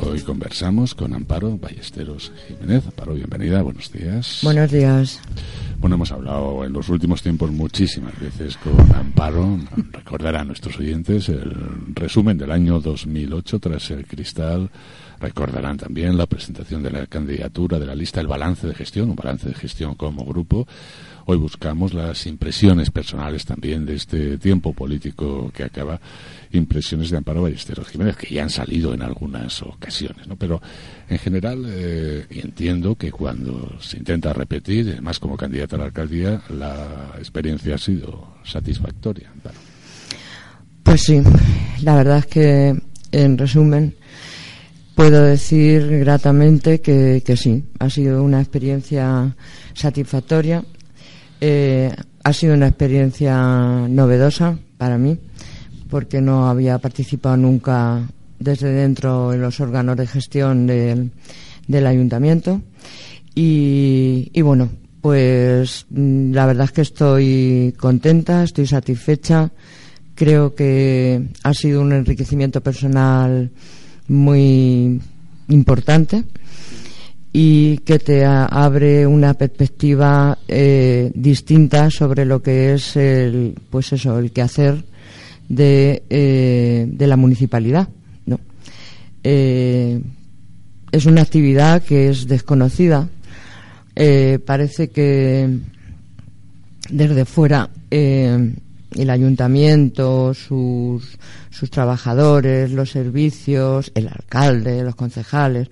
Hoy conversamos con Amparo Ballesteros Jiménez. Amparo, bienvenida, buenos días. Buenos días. Bueno, hemos hablado en los últimos tiempos muchísimas veces con Amparo. Recordar a nuestros oyentes el resumen del año 2008 tras el cristal. Recordarán también la presentación de la candidatura de la lista, el balance de gestión, un balance de gestión como grupo. Hoy buscamos las impresiones personales también de este tiempo político que acaba, impresiones de Amparo Ballesteros Jiménez, que ya han salido en algunas ocasiones, ¿no? Pero en general, eh, entiendo que cuando se intenta repetir, además como candidata la alcaldía, la experiencia ha sido satisfactoria. Pues sí, la verdad es que, en resumen, puedo decir gratamente que, que sí, ha sido una experiencia satisfactoria eh, ha sido una experiencia novedosa para mí, porque no había participado nunca desde dentro en los órganos de gestión del, ayuntamiento. Y, bueno, pues mm, la verdad es que estoy contenta, estoy satisfecha. Creo que ha sido un enriquecimiento personal muy importante y que te abre una perspectiva eh, distinta sobre lo que es el pues eso el quehacer de, eh, de la municipalidad no eh, es una actividad que es desconocida parece que desde fuera el ayuntamiento, sus, sus trabajadores, los servicios, el alcalde, los concejales,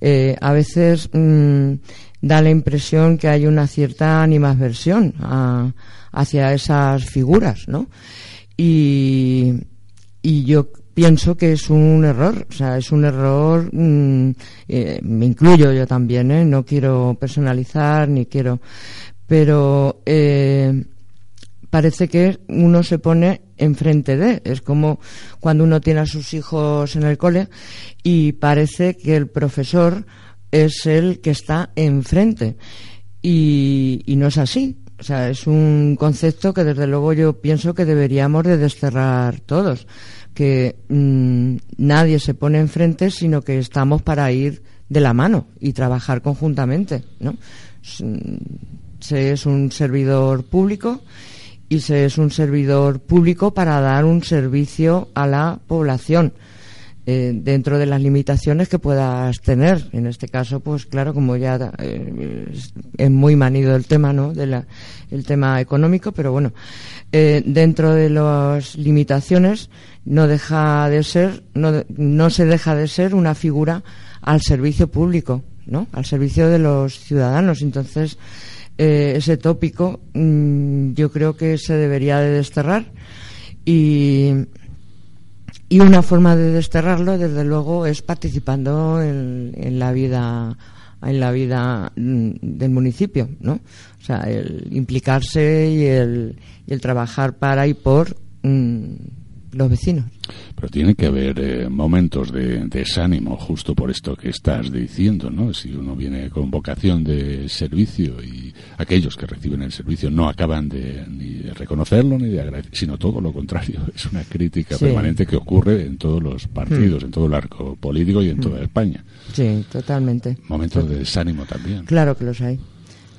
eh, a veces mm, da la impresión que hay una cierta animadversión hacia esas figuras, ¿no? Y, y yo pienso que es un error, o sea, es un error, mm, eh, me incluyo yo también, ¿eh? No quiero personalizar ni quiero, pero eh, parece que uno se pone enfrente de. Es como cuando uno tiene a sus hijos en el cole y parece que el profesor es el que está enfrente. Y, y no es así. O sea, es un concepto que desde luego yo pienso que deberíamos de desterrar todos. Que mm, nadie se pone enfrente, sino que estamos para ir de la mano y trabajar conjuntamente, ¿no? Se es un servidor público y se es un servidor público para dar un servicio a la población eh, dentro de las limitaciones que puedas tener. En este caso, pues claro, como ya eh, es muy manido el tema, ¿no? De el tema económico, pero bueno, eh, dentro de las limitaciones no deja de ser, no, no se deja de ser una figura al servicio público, ¿no? Al servicio de los ciudadanos. Entonces, ese tópico mm, yo creo que se debería de desterrar y, y una forma de desterrarlo desde luego es participando en, la vida en la vida mm, del municipio no o sea el implicarse y el, el trabajar para y por mm, los vecinos. Pero tiene que haber eh, momentos de, desánimo justo por esto que estás diciendo, ¿no? Si uno viene con vocación de servicio y aquellos que reciben el servicio no acaban de ni de reconocerlo ni de agradecer, sino todo lo contrario, es una crítica permanente que ocurre en todos los partidos, hmm. en todo el arco político y en toda hmm. España. Sí, totalmente. Momentos de desánimo también. Claro que los hay.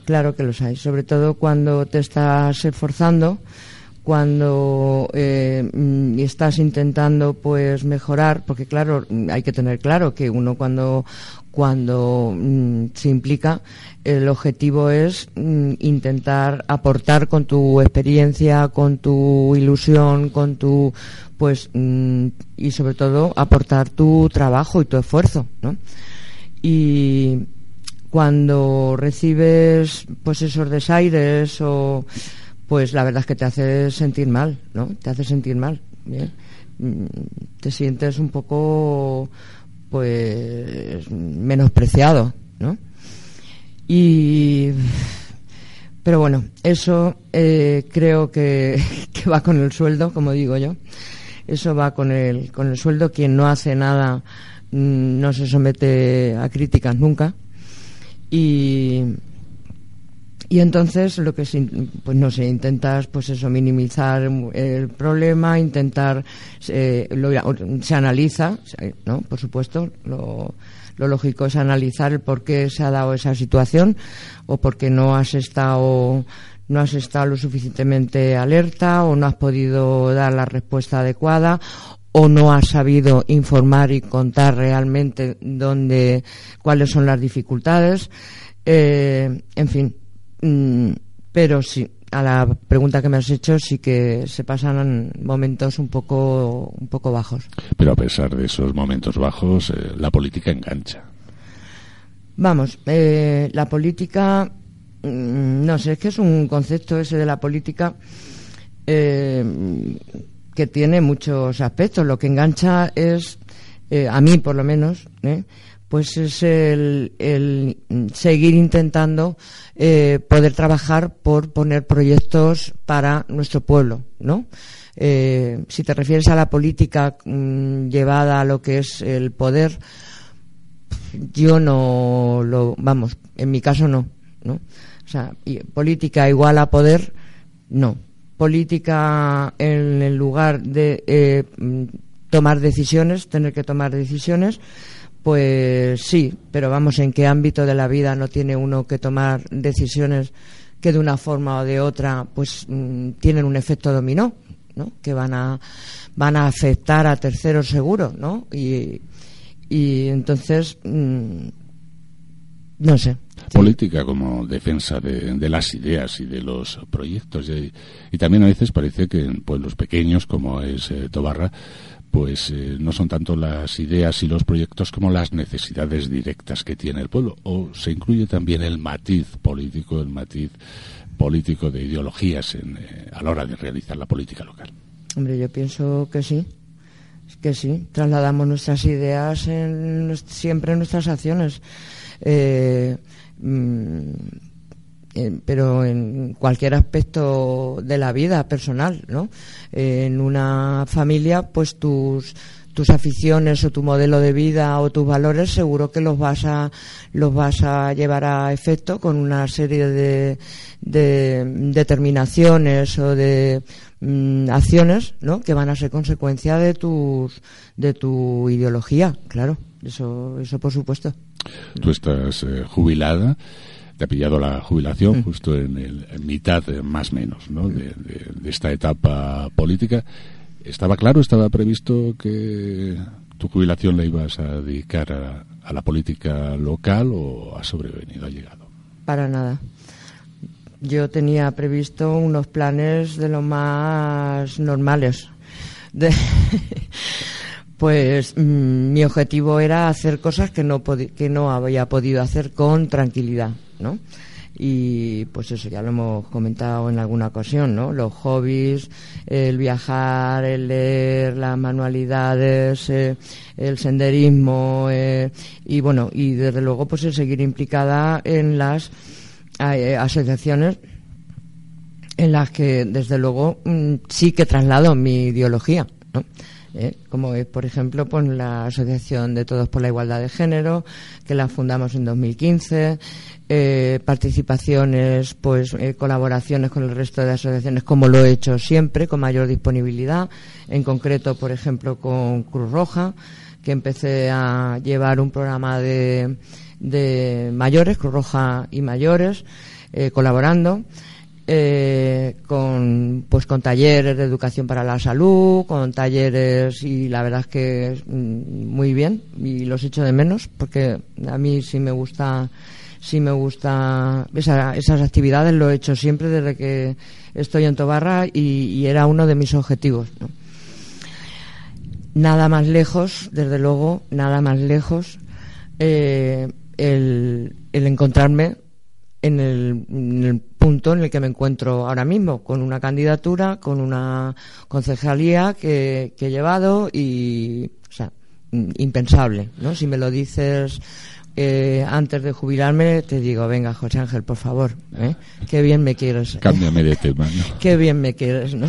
Claro que los hay, sobre todo cuando te estás esforzando cuando eh, mm, estás intentando pues mejorar porque claro hay que tener claro que uno cuando cuando mm, se implica el objetivo es mm, intentar aportar con tu experiencia con tu ilusión con tu pues y sobre todo aportar tu trabajo y tu esfuerzo ¿no? y cuando recibes pues esos desaires o pues la verdad es que te hace sentir mal, ¿no? Te hace sentir mal. Mm, te sientes un poco, pues, menospreciado, ¿no? Y. Pero bueno, eso eh, creo que, que, va con el sueldo, como digo yo. Eso va con el, con el sueldo. Quien no hace nada mm, no se somete a críticas nunca. Y, y entonces lo que se, pues no sé, intentas pues eso minimizar el problema, intentar eh, se analiza, ¿no? Por supuesto, lo, lo lógico es analizar el por qué se ha dado esa situación o porque no has estado no has estado lo suficientemente alerta o no has podido dar la respuesta adecuada o no has sabido informar y contar realmente dónde cuáles son las dificultades eh, en fin Mm, pero sí, a la pregunta que me has hecho sí que se pasan momentos un poco un poco bajos. Pero a pesar de esos momentos bajos, eh, la política engancha. Vamos, eh, la política, mm, no sé, es que es un concepto ese de la política eh, que tiene muchos aspectos. Lo que engancha es, a mí por lo menos, pues es el, seguir intentando eh, poder trabajar por poner proyectos para nuestro pueblo, ¿no? Eh, si te refieres a la política mm, llevada a lo que es el poder, yo no lo, vamos, en mi caso no, ¿no? O sea, política igual a poder, no. Política en el lugar de eh, mm, tomar decisiones, tener que tomar decisiones, pues sí, pero vamos, ¿en qué ámbito de la vida no tiene uno que tomar decisiones que de una forma o de otra pues mm, tienen un efecto dominó, ¿no? Que van a van a afectar a terceros seguros, ¿no? Y, entonces mm, no sé. Política como defensa de, las ideas y de los proyectos. Y, y, también a veces parece que en pueblos pequeños, como es eh, Tobarra, pues eh, no son tanto las ideas y los proyectos como las necesidades directas que tiene el pueblo. O se incluye también el matiz político, el matiz político de ideologías en, eh, a la hora de realizar la política local. Hombre, yo pienso que sí, que sí. Trasladamos nuestras ideas en, siempre en nuestras acciones. Eh, mm, pero en cualquier aspecto de la vida personal, ¿no? en una familia, pues tus tus aficiones o tu modelo de vida o tus valores seguro que los vas a los vas a llevar a efecto con una serie de, de determinaciones o de mm, acciones ¿no? que van a ser consecuencia de tus de tu ideología claro eso eso por supuesto tú estás eh, jubilada te ha pillado la jubilación mm. justo en, el, mitad, eh, más o menos, ¿no? De, esta etapa política. ¿Estaba claro, estaba previsto que tu jubilación la ibas a dedicar a, a la política local o ha sobrevenido, ha llegado? Para nada. Yo tenía previsto unos planes de lo más normales. De pues mm, mi objetivo era hacer cosas que no, que no había podido hacer con tranquilidad, ¿no? Y pues eso ya lo hemos comentado en alguna ocasión, ¿no? Los hobbies, el viajar, el leer, las manualidades, eh, el senderismo eh, y bueno, y desde luego pues el seguir implicada en las eh, asociaciones en las que desde luego mm, sí que traslado mi ideología, ¿no? ¿Eh? como es, por ejemplo, pues, la Asociación de Todos por la Igualdad de Género, que la fundamos en 2015, eh, participaciones, pues eh, colaboraciones con el resto de asociaciones, como lo he hecho siempre, con mayor disponibilidad, en concreto, por ejemplo, con Cruz Roja, que empecé a llevar un programa de, de mayores, Cruz Roja y mayores, colaborando eh, con pues con talleres de educación para la salud, con talleres y la verdad es que mm, muy bien y los echo de menos porque a mí sí me gusta sí me gusta esas actividades lo he hecho siempre desde que estoy en Tobarra y, era uno de mis objetivos. Nada más lejos, desde luego, nada más lejos eh, el, el encontrarme en el, punto en el que me encuentro ahora mismo, con una candidatura, con una concejalía que, he llevado y, o sea, impensable, ¿no? Si me lo dices eh, antes de jubilarme, te digo, venga, José Ángel, por favor, ¿eh? Qué bien me quieres. Cámbiame de tema, Qué bien me quieres, ¿no?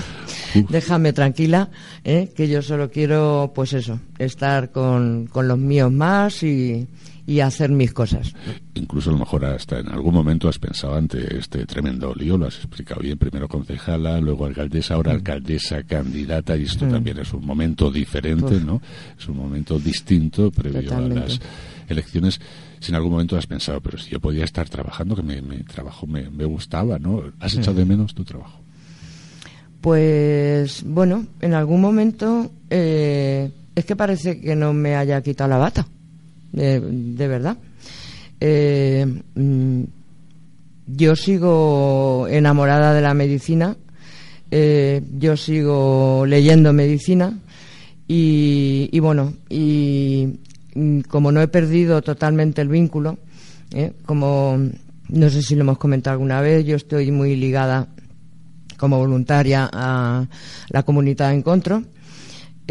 déjame tranquila, ¿eh? que yo solo quiero, pues eso, estar con, con los míos más y, y hacer mis cosas. Incluso a lo mejor hasta en algún momento has pensado ante este tremendo lío, lo has explicado bien, primero concejala, luego alcaldesa, ahora mm. alcaldesa candidata, y esto mm. también es un momento diferente, ¿no? Es un momento distinto previo a las elecciones. Si en algún momento has pensado, pero si yo podía estar trabajando, que mi, trabajo me, gustaba, ¿no? ¿Has echado de menos tu trabajo? Pues bueno, en algún momento eh, es que parece que no me haya quitado la bata de, verdad. Eh, mm, yo sigo enamorada de la medicina, eh, yo sigo leyendo medicina. Y, bueno, y mm, como no he perdido totalmente el vínculo, eh, como no sé si lo hemos comentado alguna vez, yo estoy muy ligada como voluntaria a la comunidad Encontro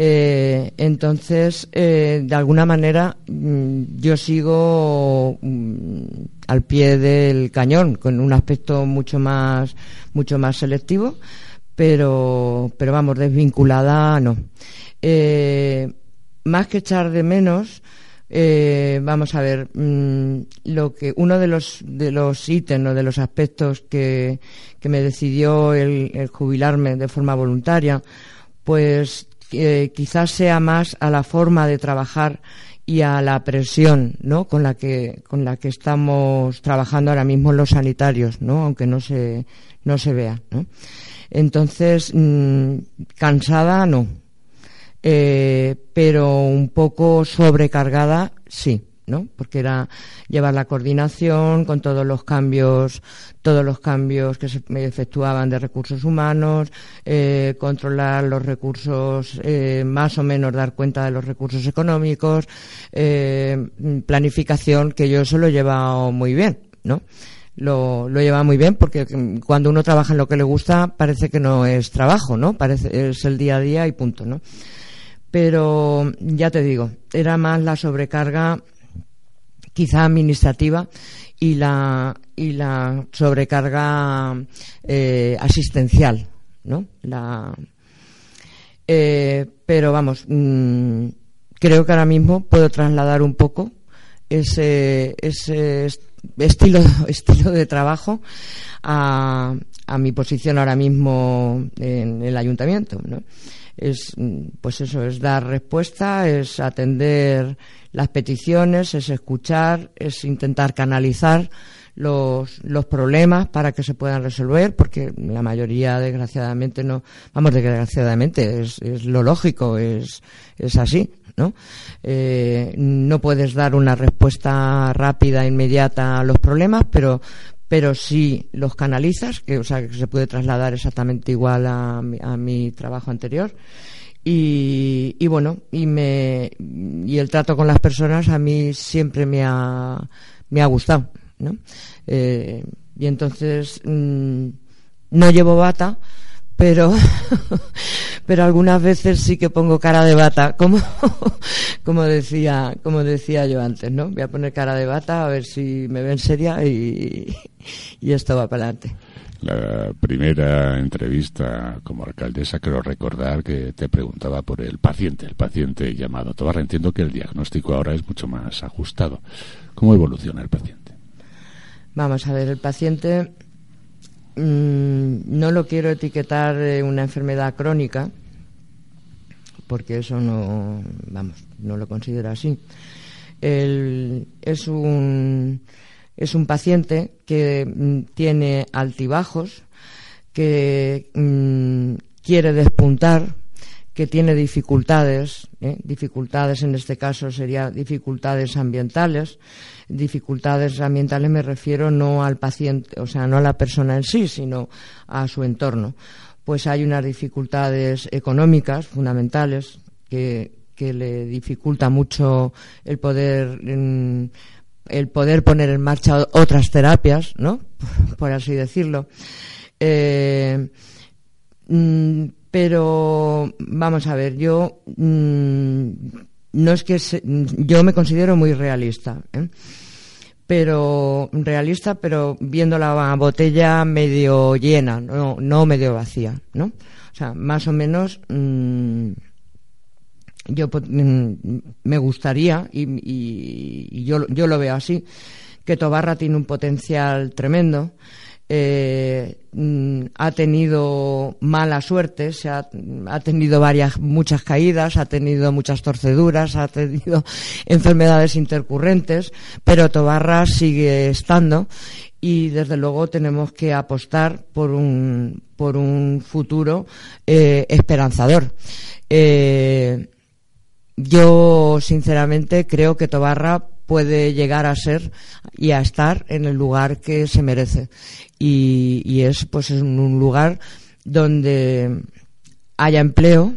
eh, entonces, eh, de alguna manera, mm, yo sigo mm, al pie del cañón, con un aspecto mucho más, mucho más selectivo, pero, pero vamos, desvinculada no. Eh, más que echar de menos, vamos a ver, mm, lo que uno de los de los ítems o de los aspectos que, que me decidió el jubilarme de forma voluntaria, pues quizás sea más a la forma de trabajar y a la presión ¿no? con la que con la que estamos trabajando ahora mismo los sanitarios no aunque no se no se vea ¿no? entonces mm, cansada no eh, pero un poco sobrecargada sí ¿no? Porque era llevar la coordinación con todos los cambios, todos los cambios que se efectuaban de recursos humanos, eh, controlar los recursos, eh, más o menos dar cuenta de los recursos económicos, eh, planificación, que yo eso lo he llevado muy bien, ¿no? Lo, lo lleva muy bien porque cuando uno trabaja en lo que le gusta parece que no es trabajo, ¿no? Parece, es el día a día y punto, ¿no? Pero ya te digo, era más la sobrecarga quizá administrativa y la y la sobrecarga eh, asistencial no la eh, pero vamos mm, creo que ahora mismo puedo trasladar un poco ese ese estilo estilo de trabajo a, a mi posición ahora mismo en el ayuntamiento ¿no? Es pues eso es dar respuesta es atender las peticiones es escuchar es intentar canalizar los, los problemas para que se puedan resolver porque la mayoría desgraciadamente no vamos desgraciadamente es, es lo lógico es es así ¿no? Eh, no puedes dar una respuesta rápida, inmediata a los problemas, pero, pero si los canalizas, que, o sea, que se puede trasladar exactamente igual a mi, trabajo anterior. Y, bueno, y, me, y el trato con las personas a mí siempre me ha, me ha gustado, ¿no? Eh, y entonces mm, no llevo bata, pero pero algunas veces sí que pongo cara de bata como como decía como decía yo antes no voy a poner cara de bata a ver si me ven seria y, y esto va para adelante. La primera entrevista como alcaldesa quiero recordar que te preguntaba por el paciente el paciente llamado Tobarra. Entiendo que el diagnóstico ahora es mucho más ajustado. Cómo evoluciona el paciente vamos a ver el paciente Mm, no lo quiero etiquetar de una enfermedad crónica, porque eso no, vamos, no lo considero así. es un es un paciente que mm, tiene altibajos, que mm, quiere despuntar, que tiene dificultades, ¿eh? dificultades en este caso serían dificultades ambientales. Dificultades ambientales me refiero no al paciente, o sea, no a la persona en sí, sino a su entorno. Pues hay unas dificultades económicas fundamentales que, que le dificulta mucho el poder el poder poner en marcha otras terapias, ¿no? Por así decirlo. Eh, mm, pero vamos a ver, yo mm, no es que yo me considero muy realista, ¿eh? Pero realista, pero viendo la botella medio llena, no, no medio vacía, ¿no? O sea, más o menos mm, yo mm, me gustaría, y, yo, yo lo veo así, que Tobarra tiene un potencial tremendo. Eh, mm, ha tenido mala suerte, se ha, ha, tenido varias, muchas caídas, ha tenido muchas torceduras, ha tenido enfermedades intercurrentes, pero Tobarra sigue estando y desde luego tenemos que apostar por un, por un futuro eh, esperanzador. Eh, yo, sinceramente, creo que Tobarra puede llegar a ser y a estar en el lugar que se merece. Y, es, pues, en un lugar donde haya empleo,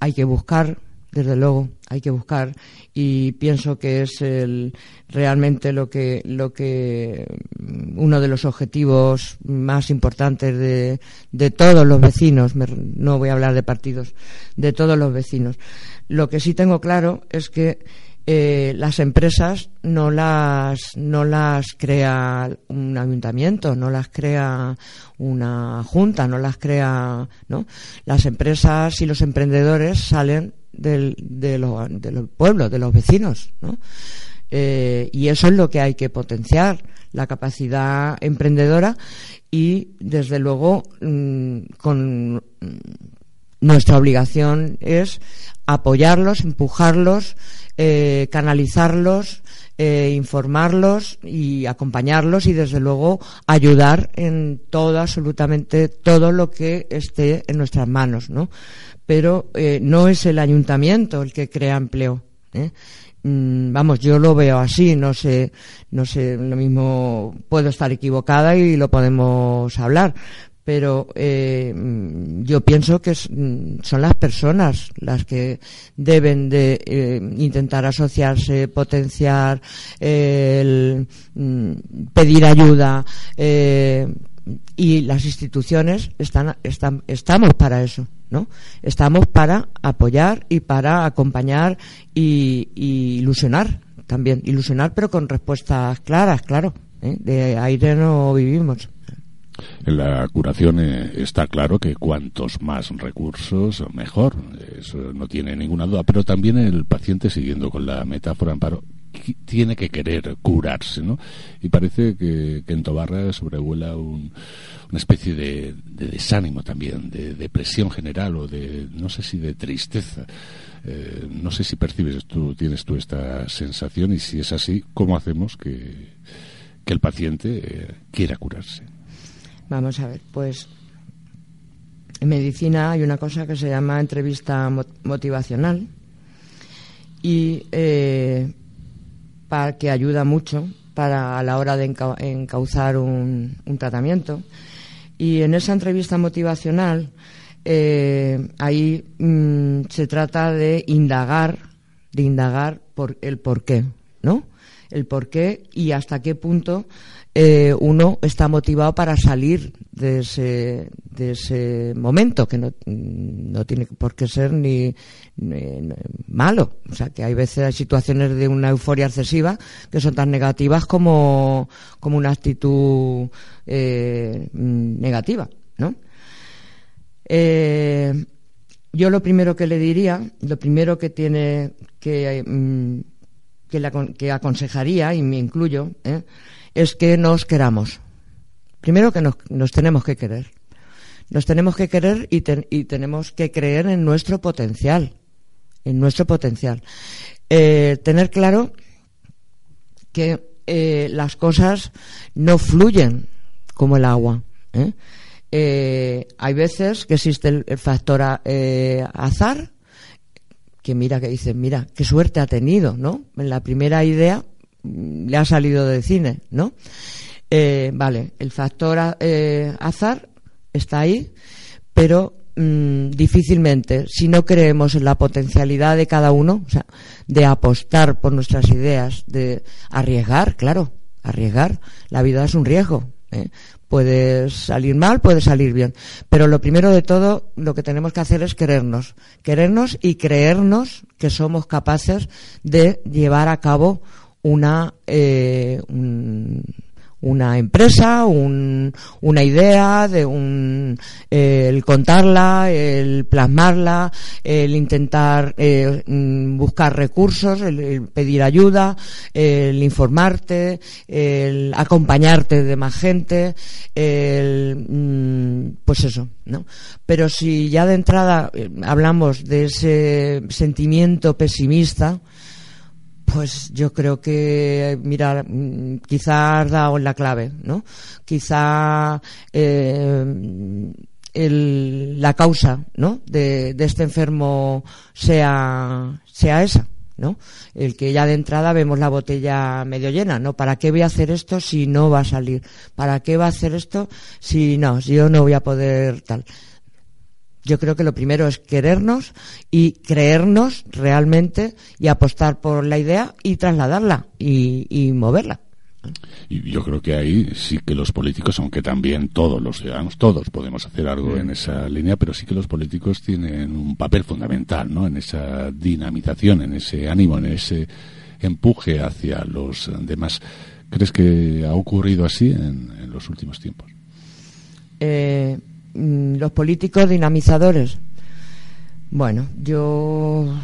hay que buscar, desde luego, hay que buscar y pienso que es el, realmente lo que lo que uno de los objetivos más importantes de, de todos los vecinos no voy a hablar de partidos de todos los vecinos lo que sí tengo claro es que eh, las empresas no las no las crea un ayuntamiento no las crea una junta no las crea no las empresas y los emprendedores salen del, de, los pueblos de los vecinos no eh, y eso es lo que hay que potenciar la capacidad emprendedora y desde luego mm, con nuestra obligación es apoyarlos, empujarlos, eh, canalizarlos, eh, informarlos y acompañarlos y desde luego ayudar en todo, absolutamente todo lo que esté en nuestras manos, ¿no? Pero eh, no es el ayuntamiento el que crea empleo. Mm, vamos, yo lo veo así, no sé, no sé, lo mismo puedo estar equivocada y lo podemos hablar, pero eh, yo pienso que son las personas las que deben de eh, intentar asociarse, potenciar, el, mm, pedir ayuda eh, y las instituciones están, están, estamos para eso, ¿no? Estamos para apoyar y para acompañar y, y ilusionar también, ilusionar pero con respuestas claras, claro. De aire no vivimos. En la curación eh, está claro que cuantos más recursos, mejor. Eso no tiene ninguna duda. Pero también el paciente, siguiendo con la metáfora, Amparo, tiene que querer curarse, ¿no? Y parece que, en Tobarra sobrevuela una especie de, desánimo también, de depresión general o de, no sé si de tristeza. Eh, no sé si percibes tú, tienes tú esta sensación y si es así, ¿cómo hacemos que, el paciente eh, quiera curarse? Vamos a ver, pues en medicina hay una cosa que se llama entrevista motivacional y eh, para, que ayuda mucho para a la hora de encauzar un, tratamiento. Y en esa entrevista motivacional eh, ahí mm, se trata de indagar, de indagar por el por qué, ¿no? El por qué y hasta qué punto eh, uno está motivado para salir de ese, de ese momento, que no, tiene por qué ser ni, malo. O sea, que hay veces hay situaciones de una euforia excesiva que son tan negativas como, como una actitud eh, negativa, ¿no? Eh, yo lo primero que le diría, lo primero que tiene que, mm, que, que aconsejaría, y me incluyo, ¿eh? es que nos queramos. Primero que nos, tenemos que querer. Nos tenemos que querer y, tenemos que creer en nuestro potencial. En nuestro potencial. Eh, tener claro que eh, las cosas no fluyen como el agua. hay veces que existe el, factor azar, que mira, que dice, mira, qué suerte ha tenido, ¿no? En la primera idea le ha salido de cine, ¿no? Eh, vale, el factor eh, azar está ahí, pero mm, difícilmente, si no creemos en la potencialidad de cada uno, o sea, de apostar por nuestras ideas, de arriesgar, claro, arriesgar, la vida es un riesgo. ¿eh? Puede salir mal, puede salir bien. Pero lo primero de todo, lo que tenemos que hacer es querernos. Querernos y creernos que somos capaces de llevar a cabo una, eh, una empresa, una idea, de un, el contarla, el plasmarla, el intentar eh, mm, buscar recursos, el, pedir ayuda, el informarte, el acompañarte de más gente, el, mm, pues eso, ¿no? Pero si ya de entrada eh, hablamos de ese sentimiento pesimista, pues yo creo que, mira, mm, quizá has la clave, ¿no? Quizá eh, la causa, ¿no? De, este enfermo sea, sea esa, ¿no? El que ya de entrada vemos la botella medio llena, ¿no? ¿Para qué voy a hacer esto si no va a salir? ¿Para qué va a hacer esto si no, si yo no voy a poder tal? Yo creo que lo primero es querernos y creernos realmente y apostar por la idea y trasladarla y, moverla. Y yo creo que ahí sí que los políticos, aunque también todos los ciudadanos, todos podemos hacer algo en esa línea, pero sí que los políticos tienen un papel fundamental, ¿no? En esa dinamización, en ese ánimo, en ese empuje hacia los demás. ¿Crees que ha ocurrido así en, en los últimos tiempos? Eh, Mm, los políticos dinamizadores. Bueno, yo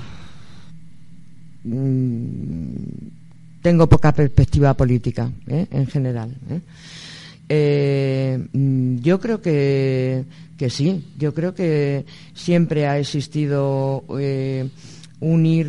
mm, tengo poca perspectiva política ¿eh? en general. ¿eh? Eh, mm, yo creo que, que, sí, yo creo que siempre ha existido unir,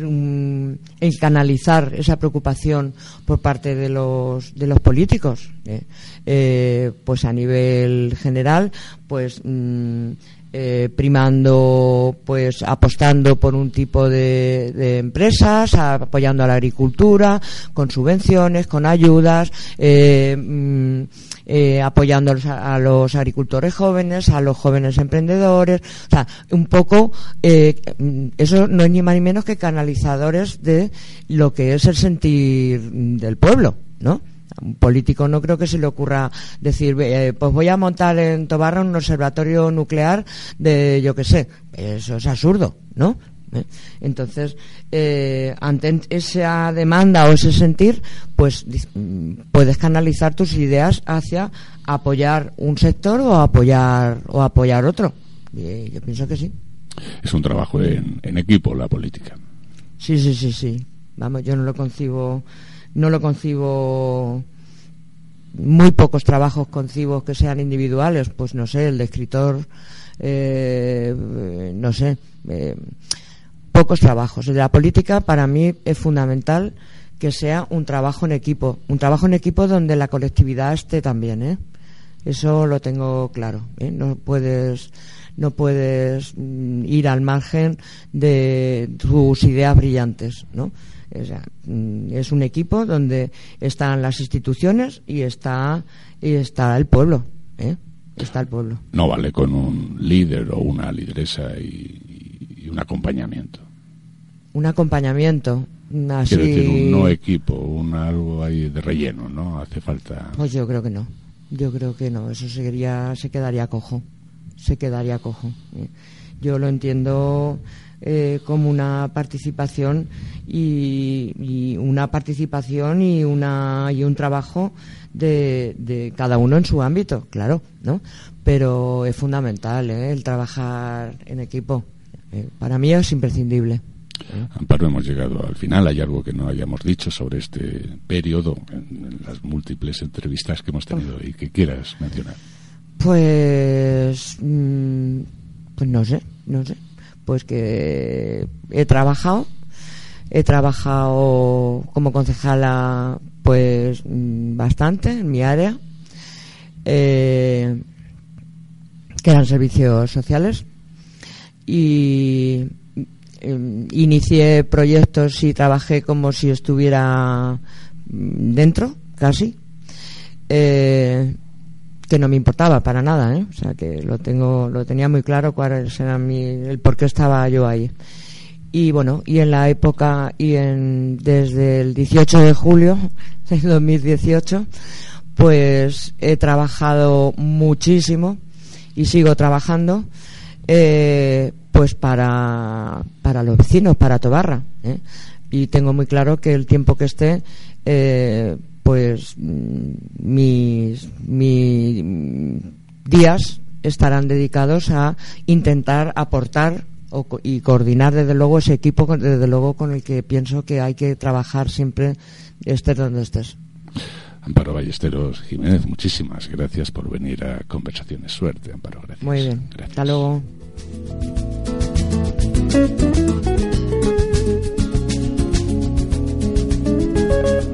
el canalizar esa preocupación por parte de los, de los políticos, ¿eh? Eh, pues a nivel general, pues mm, eh, primando, pues apostando por un tipo de, de, empresas, apoyando a la agricultura, con subvenciones, con ayudas, mm, eh, apoyando a los, agricultores jóvenes, a los jóvenes emprendedores, o sea, un poco, eh, eso no es ni más ni menos que canalizadores de lo que es el sentir del pueblo, ¿no? un político no creo que se le ocurra decir, eh, pues voy a montar en Tobarra un observatorio nuclear de, yo qué sé, eso es absurdo, ¿no? ¿Eh? Entonces, eh, ante esa demanda o ese sentir, pues puedes canalizar tus ideas hacia apoyar un sector o apoyar o apoyar otro. yo pienso que sí. Es un trabajo en, en equipo la política. Sí, sí, sí, sí. Vamos, yo no lo concibo, no lo concibo muy pocos trabajos concibo que sean individuales, pues no sé, el de escritor, eh, no sé, eh, pocos trabajos. La política para mí es fundamental que sea un trabajo en equipo, un trabajo en equipo donde la colectividad esté también, ¿eh? Eso lo tengo claro. ¿eh? No puedes no puedes mm, ir al margen de tus ideas brillantes, ¿no? Mm, es un equipo donde están las instituciones y está y está el pueblo, ¿eh? Está el pueblo. No vale con un líder o una lideresa y un acompañamiento un acompañamiento. Así... decir, un no equipo, un algo ahí de relleno, ¿no? Hace falta. Pues yo creo que no. Yo creo que no. Eso seguiría, se quedaría cojo. Se quedaría cojo. Yo lo entiendo eh, como una participación y, una participación y una y un trabajo de, de, cada uno en su ámbito, claro, ¿no? Pero es fundamental ¿eh? el trabajar en equipo. Eh, para mí es imprescindible. Amparo, hemos llegado al final. ¿Hay algo que no hayamos dicho sobre este periodo en, las múltiples entrevistas que hemos tenido y que quieras mencionar? Pues, mm, pues no sé, no sé. Pues que he trabajado, he trabajado como concejala, pues mm, bastante en mi área, eh, que eran servicios sociales y Em, inicié proyectos y trabajé como si estuviera mm, dentro, casi, eh, que no me importaba para nada, ¿eh? o sea que lo tengo, lo tenía muy claro cuál era mi, el por qué estaba yo ahí. Y bueno, y en la época y en desde el 18 de julio de 2018, pues he trabajado muchísimo y sigo trabajando. Eh, pues para, para los vecinos, para Tobarra. ¿eh? Y tengo muy claro que el tiempo que esté, eh, pues mm, mis, mis días estarán dedicados a intentar aportar y coordinar desde luego ese equipo desde luego con el que pienso que hay que trabajar siempre estés donde estés. Amparo Ballesteros Jiménez, muchísimas gracias por venir a Conversaciones. Suerte, Amparo, gracias. Muy bien. Gracias. Hasta luego. Thank you.